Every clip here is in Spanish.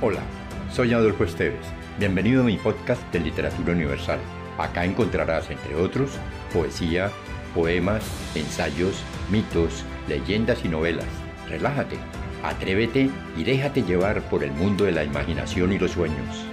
Hola, soy Adolfo Esteves. Bienvenido a mi podcast de Literatura Universal. Acá encontrarás, entre otros, poesía, poemas, ensayos, mitos, leyendas y novelas. Relájate, atrévete y déjate llevar por el mundo de la imaginación y los sueños.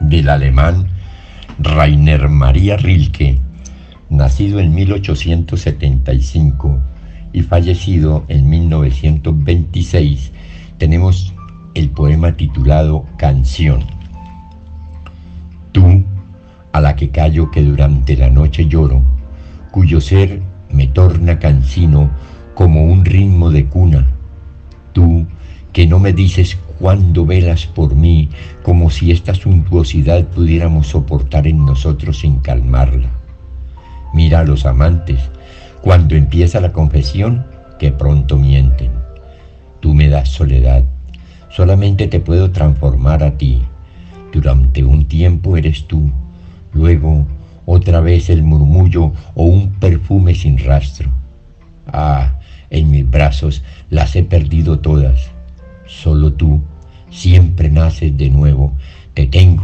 Del alemán Rainer Maria Rilke nacido en 1875 y fallecido en 1926, tenemos el poema titulado Canción. Tú, a la que callo que durante la noche lloro, cuyo ser me torna cansino como un ritmo de cuna. Tú, que no me dices cuándo velas por mí, como si esta suntuosidad pudiéramos soportar en nosotros sin calmarla los amantes, cuando empieza la confesión, que pronto mienten. Tú me das soledad, solamente te puedo transformar a ti. Durante un tiempo eres tú, luego otra vez el murmullo o un perfume sin rastro. Ah, en mis brazos las he perdido todas. Solo tú siempre naces de nuevo. Te tengo